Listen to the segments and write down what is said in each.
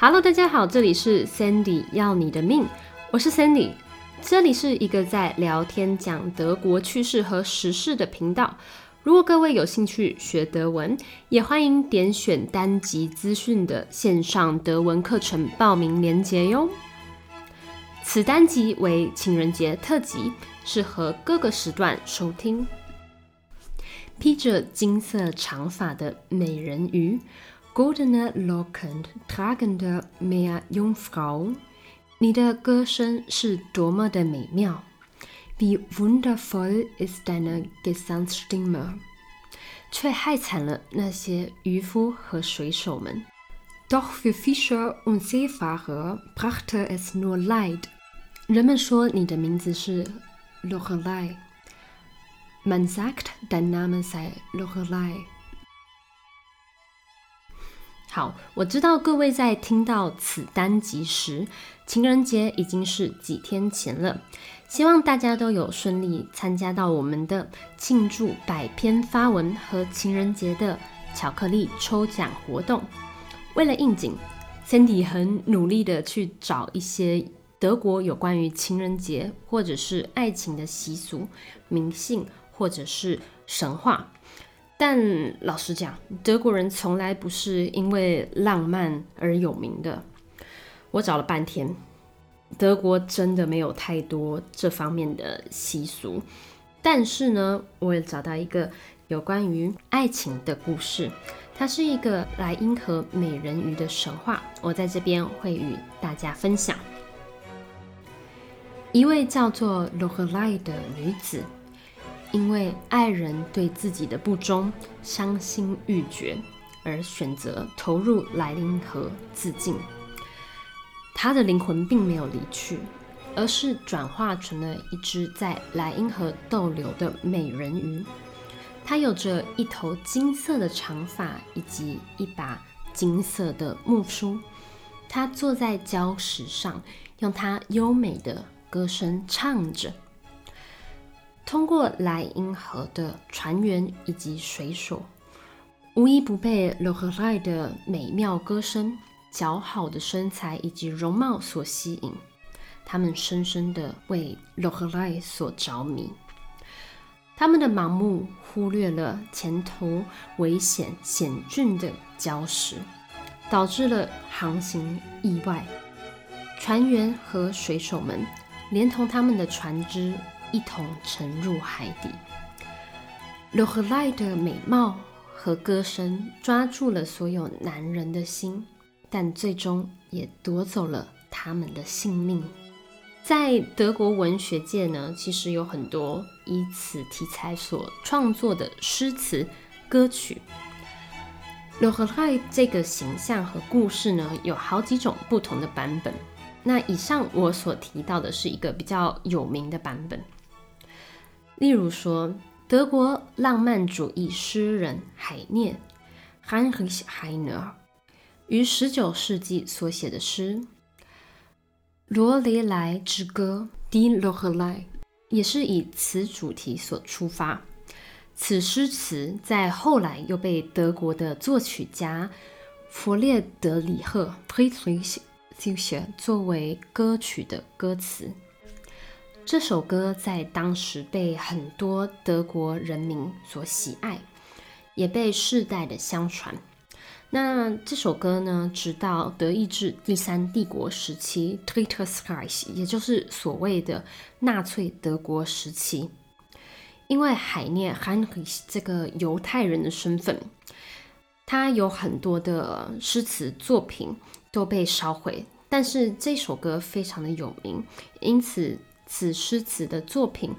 Hello，大家好，这里是 Sandy 要你的命，我是 Sandy，这里是一个在聊天讲德国趣事和时事的频道。如果各位有兴趣学德文，也欢迎点选单集资讯的线上德文课程报名链接哟。此单集为情人节特辑，适合各个时段收听。披着金色长发的美人鱼 ，Goldene Locken tragende Meerjungfrau，你的歌声是多么的美妙！Wie wundervoll ist deine Gesangsstimme，却害惨了那些渔夫和水手们。Doch für Fischer und Seefahrer brachte es nur Leid。人们说你的名字是 Lorelei。Man sagt, dein Name sei Lorelei。 好，我知道各位在听到此单集时，情人节已经是几天前了。希望大家都有顺利参加到我们的庆祝百篇发文和情人节的巧克力抽奖活动。为了应景，Cindy 很努力的去找一些德国有关于情人节或者是爱情的习俗、迷信。或者是神话，但老实讲，德国人从来不是因为浪漫而有名的。我找了半天，德国真的没有太多这方面的习俗。但是呢，我也找到一个有关于爱情的故事，它是一个莱茵河美人鱼的神话。我在这边会与大家分享，一位叫做罗赫莱的女子。因为爱人对自己的不忠，伤心欲绝，而选择投入莱茵河自尽。他的灵魂并没有离去，而是转化成了一只在莱茵河逗留的美人鱼。它有着一头金色的长发，以及一把金色的木梳。它坐在礁石上，用它优美的歌声唱着。通过莱茵河的船员以及水手，无一不被罗赫莱的美妙歌声、姣好的身材以及容貌所吸引。他们深深的为罗赫莱所着迷。他们的盲目忽略了前途危险险峻的礁石，导致了航行意外。船员和水手们连同他们的船只。一同沉入海底。罗赫莱的美貌和歌声抓住了所有男人的心，但最终也夺走了他们的性命。在德国文学界呢，其实有很多以此题材所创作的诗词歌曲。罗赫莱这个形象和故事呢，有好几种不同的版本。那以上我所提到的是一个比较有名的版本。例如说，德国浪漫主义诗人海涅 （Heinrich Heine） 于十九世纪所写的诗《罗雷莱之歌》（Die Lorelei） 也是以此主题所出发。此诗词在后来又被德国的作曲家弗列德里赫 （Friedrich） 作为歌曲的歌词。这首歌在当时被很多德国人民所喜爱，也被世代的相传。那这首歌呢，直到德意志第三帝国时期 （Drittes Reich），也就是所谓的纳粹德国时期，因为海涅 （Heinrich） 这个犹太人的身份，他有很多的诗词作品都被烧毁，但是这首歌非常的有名，因此。此诗词的作品，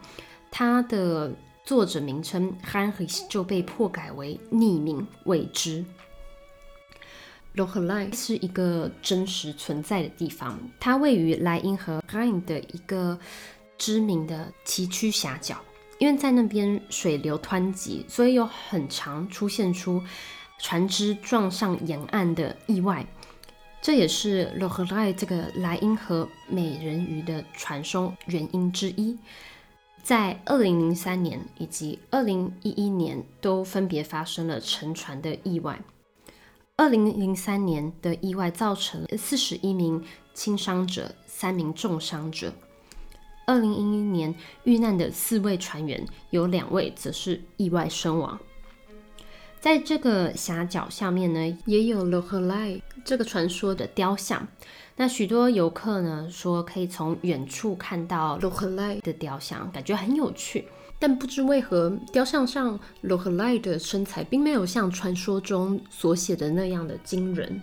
它的作者名称 Heinrich 就被迫改为匿名未知。罗赫莱是一个真实存在的地方，它位于莱茵河 Rhine 的一个知名的崎岖峡角，因为在那边水流湍急，所以有很常出现出船只撞上沿岸的意外。这也是洛赫莱这个莱茵河美人鱼的传说原因之一。在二零零三年以及二零一一年都分别发生了沉船的意外，二零零三年的意外造成四十一名轻伤者、三名重伤者。二零一一年遇难的四位船员，有两位则是意外身亡。在这个峡角下面呢，也有 l o h l a 这个传说的雕像。那许多游客呢说，可以从远处看到 l o h l a 的雕像，感觉很有趣。但不知为何，雕像上 l o h l a 的身材并没有像传说中所写的那样的惊人。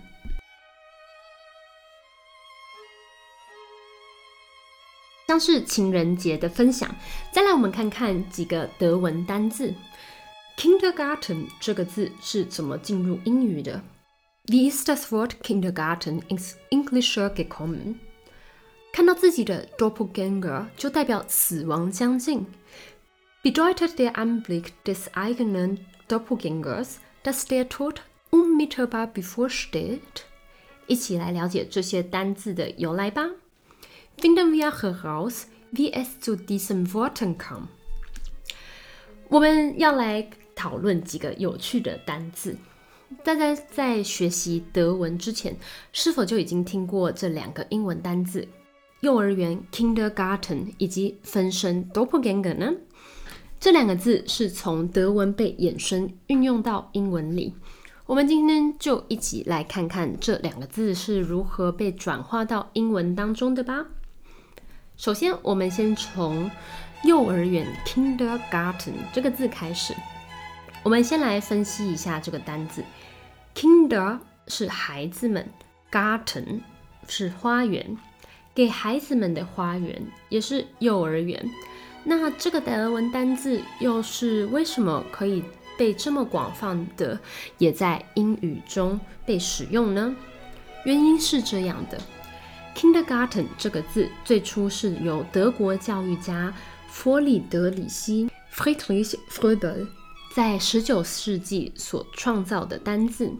像是情人节的分享。再来，我们看看几个德文单字。Kindergarten 这个字是怎么进入英语的？Wie ist das Wort Kindergarten ins Englische gekommen？看到自己的 Doppelgänger 就代表死亡将近。Bedeutet der Anblick des eigenen Doppelgängers, dass der Tod unmittelbar bevorsteht？一起来了解这些单字的由来吧。Finden wir heraus, wie es zu diesen Worten kam。我们要来 讨论几个有趣的单字。大家在学习德文之前，是否就已经听过这两个英文单字“幼儿园 （Kindergarten）” 以及“分身 （Doppelganger）” 呢？这两个字是从德文被衍生运用到英文里。我们今天就一起来看看这两个字是如何被转化到英文当中的吧。首先，我们先从幼儿园 （Kindergarten） 这个字开始。我们先来分析一下这个单字，Kinder 是孩子们，Garten 是花园，给孩子们的花园也是幼儿园。那这个德文单字又是为什么可以被这么广泛的也在英语中被使用呢？原因是这样的，Kindergarten 这个字最初是由德国教育家弗里德里希 （Friedrich Fröbel）。在十九世纪所创造的单字，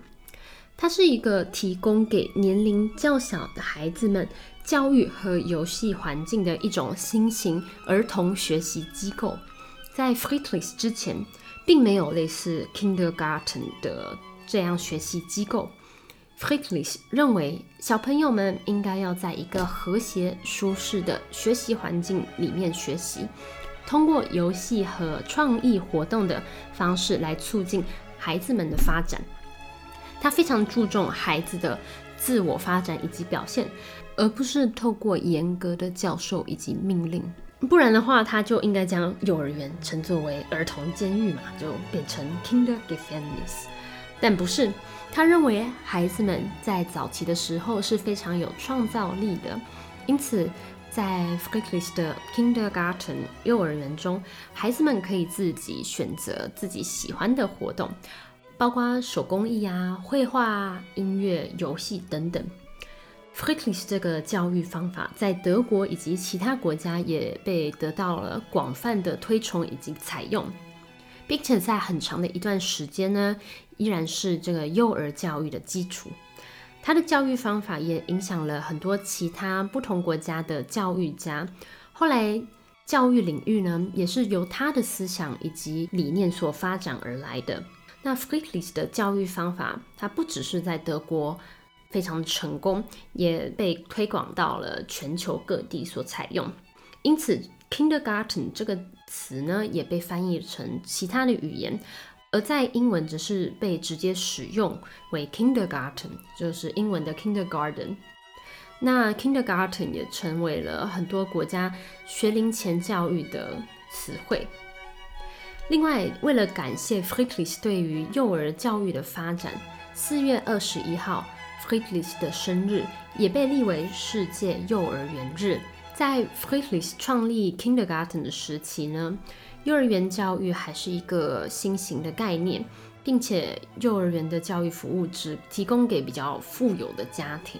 它是一个提供给年龄较小的孩子们教育和游戏环境的一种新型儿童学习机构。在 Friedrich 之前，并没有类似 Kindergarten 的这样学习机构。Friedrich 认为，小朋友们应该要在一个和谐、舒适的学习环境里面学习。通过游戏和创意活动的方式来促进孩子们的发展。他非常注重孩子的自我发展以及表现，而不是透过严格的教授以及命令。不然的话，他就应该将幼儿园称作为儿童监狱嘛，就变成 Kindergefängnis。但不是，他认为孩子们在早期的时候是非常有创造力的，因此。在 Friedrich 的 Kindergarten 幼儿园中，孩子们可以自己选择自己喜欢的活动，包括手工艺啊、绘画、音乐、游戏等等。Friedrich 这个教育方法在德国以及其他国家也被得到了广泛的推崇以及采用，并且在很长的一段时间呢，依然是这个幼儿教育的基础。他的教育方法也影响了很多其他不同国家的教育家。后来，教育领域呢，也是由他的思想以及理念所发展而来的。那 Friedrich 的教育方法，它不只是在德国非常成功，也被推广到了全球各地所采用。因此，Kindergarten 这个词呢，也被翻译成其他的语言。而在英文则是被直接使用为 kindergarten，就是英文的 kindergarten。那 kindergarten 也成为了很多国家学龄前教育的词汇。另外，为了感谢 Friedrich 对于幼儿教育的发展，四月二十一号 Friedrich 的生日也被立为世界幼儿园日。在 Friedrich 创立 kindergarten 的时期呢？幼儿园教育还是一个新型的概念，并且幼儿园的教育服务只提供给比较富有的家庭。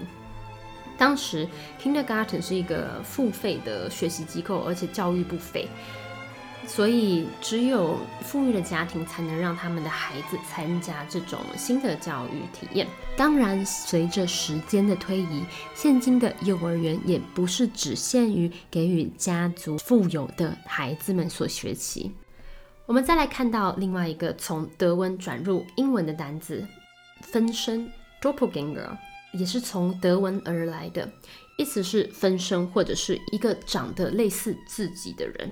当时，Kindergarten 是一个付费的学习机构，而且教育不菲。所以，只有富裕的家庭才能让他们的孩子参加这种新的教育体验。当然，随着时间的推移，现今的幼儿园也不是只限于给予家族富有的孩子们所学习。我们再来看到另外一个从德文转入英文的单词“分身 Doppelganger 也是从德文而来的，意思是分身或者是一个长得类似自己的人。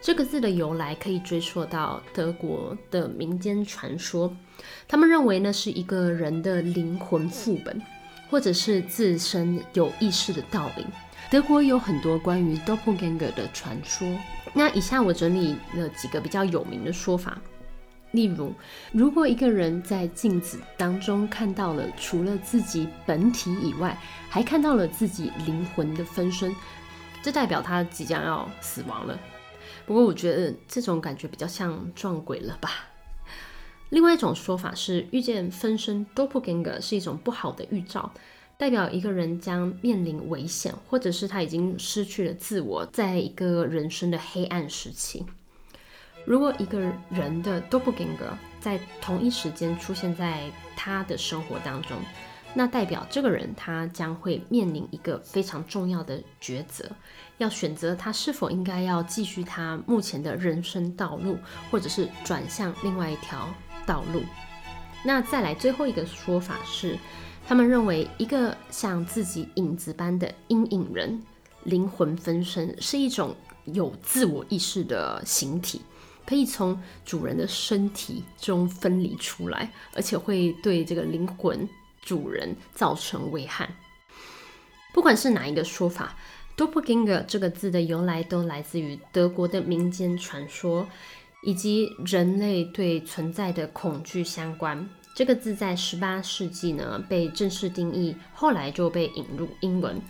这个字的由来可以追溯到德国的民间传说，他们认为呢是一个人的灵魂副本，或者是自身有意识的倒影。德国有很多关于 Doppelganger 的传说，那以下我整理了几个比较有名的说法，例如，如果一个人在镜子当中看到了除了自己本体以外，还看到了自己灵魂的分身，这代表他即将要死亡了。不过我觉得这种感觉比较像撞鬼了吧。另外一种说法是，遇见分身 Doppelganger 是一种不好的预兆，代表一个人将面临危险，或者是他已经失去了自我，在一个人生的黑暗时期。如果一个人的 Doppelganger 在同一时间出现在他的生活当中，那代表这个人他将会面临一个非常重要的抉择，要选择他是否应该要继续他目前的人生道路，或者是转向另外一条道路。那再来最后一个说法是，他们认为一个像自己影子般的阴影人，灵魂分身是一种有自我意识的形体，可以从主人的身体中分离出来，而且会对这个灵魂。主人造成危害。不管是哪一个说法，Doppelganger 这个字的由来都来自于德国的民间传说，以及人类对存在的恐惧相关。这个字在十八世纪呢被正式定义，后来就被引入英文，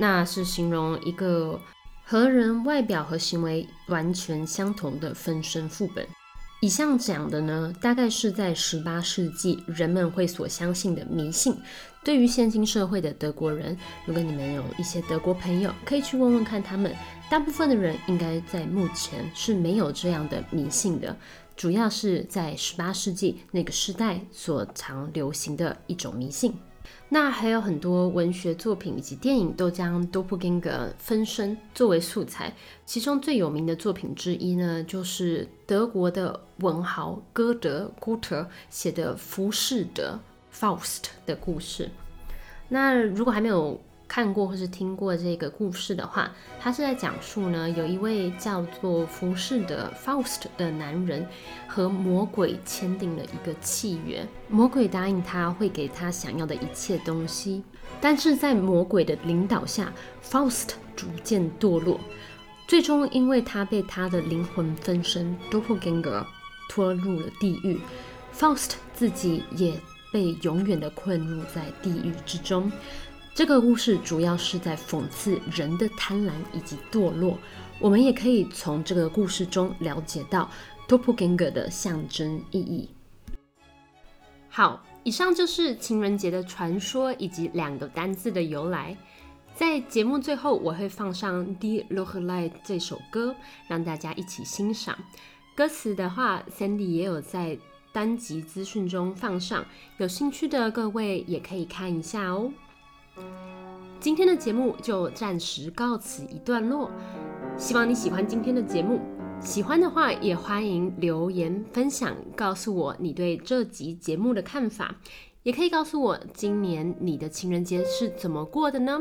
那是形容一个和人外表和行为完全相同的分身副本。以上讲的呢，大概是在十八世纪人们会所相信的迷信。对于现今社会的德国人，如果你们有一些德国朋友，可以去问问看他们。大部分的人应该在目前是没有这样的迷信的，主要是在十八世纪那个时代所常流行的一种迷信。那还有很多文学作品以及电影都将多布林格分身作为素材，其中最有名的作品之一呢，就是德国的文豪歌德 g o t e r 写的《浮士德》Faust 的故事。那如果还没有，看过或是听过这个故事的话，他是在讲述呢，有一位叫做浮士的 Faust 的男人和魔鬼签订了一个契约，魔鬼答应他会给他想要的一切东西，但是在魔鬼的领导下，Faust 逐渐堕落，最终因为他被他的灵魂分身 Doppelganger 拖入了地狱，Faust 自己也被永远的困入在地狱之中。这个故事主要是在讽刺人的贪婪以及堕落。我们也可以从这个故事中了解到 Doppelganger 的象征意义。好，以上就是情人节的传说以及两个单字的由来。在节目最后，我会放上《Die Lochelei》这首歌，让大家一起欣赏。歌词的话，Sandy 也有在单集资讯中放上，有兴趣的各位也可以看一下哦。今天的节目就暂时告辞一段落，希望你喜欢今天的节目。喜欢的话，也欢迎留言分享，告诉我你对这集节目的看法，也可以告诉我今年你的情人节是怎么过的呢？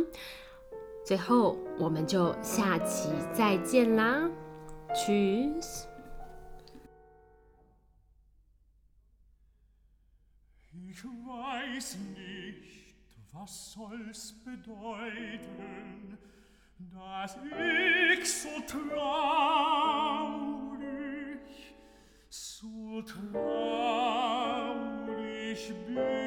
最后，我们就下期再见啦，Cheers。was soll's bedeuten, dass ich so traurig, so traurig bin?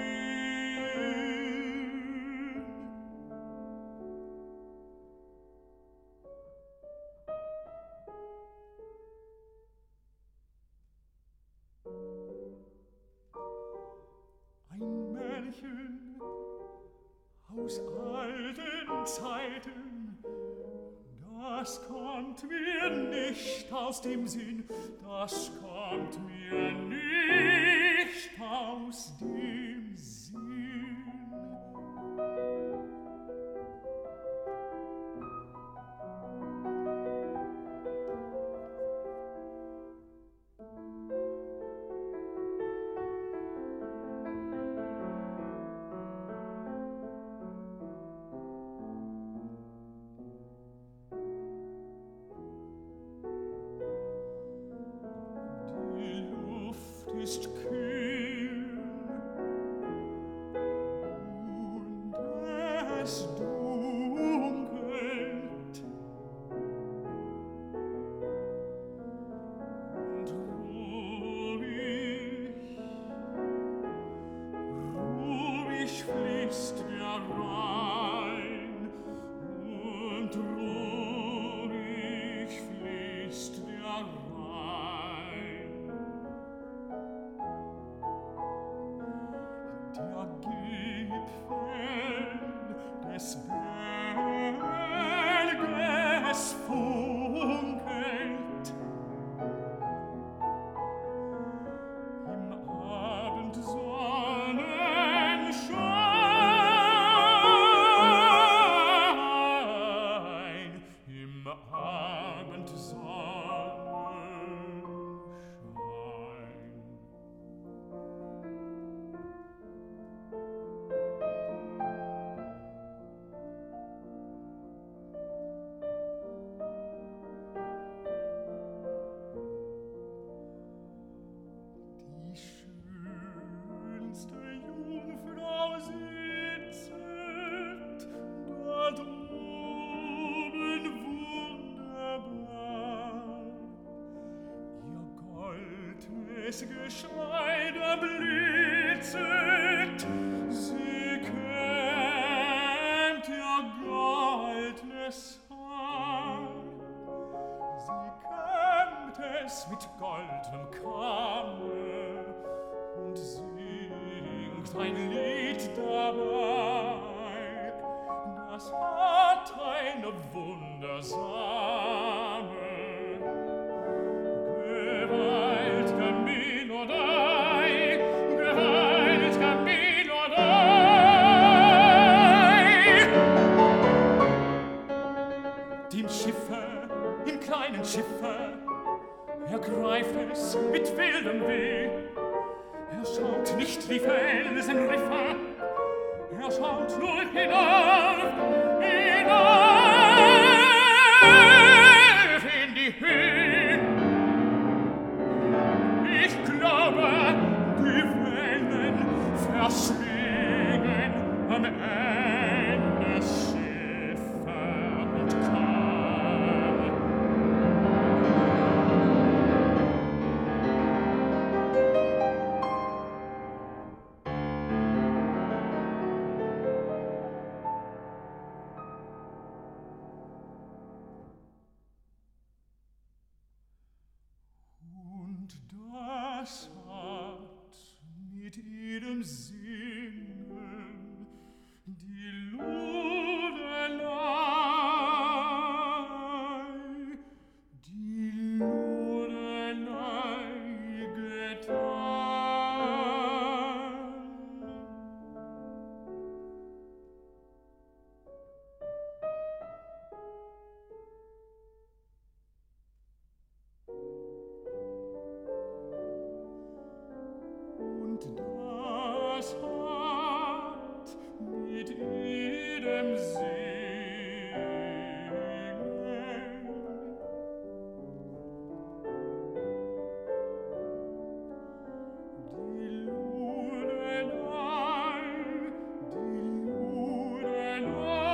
das kommt mir nicht aus dem Sinn, das kommt mir nicht aus dem Sinn. just do des Geschmeide er sie kämmt ihr goldnes Sie kämmt es mit goldnem Kamme und singt ein Lied dabei. Das hat eine am Lord.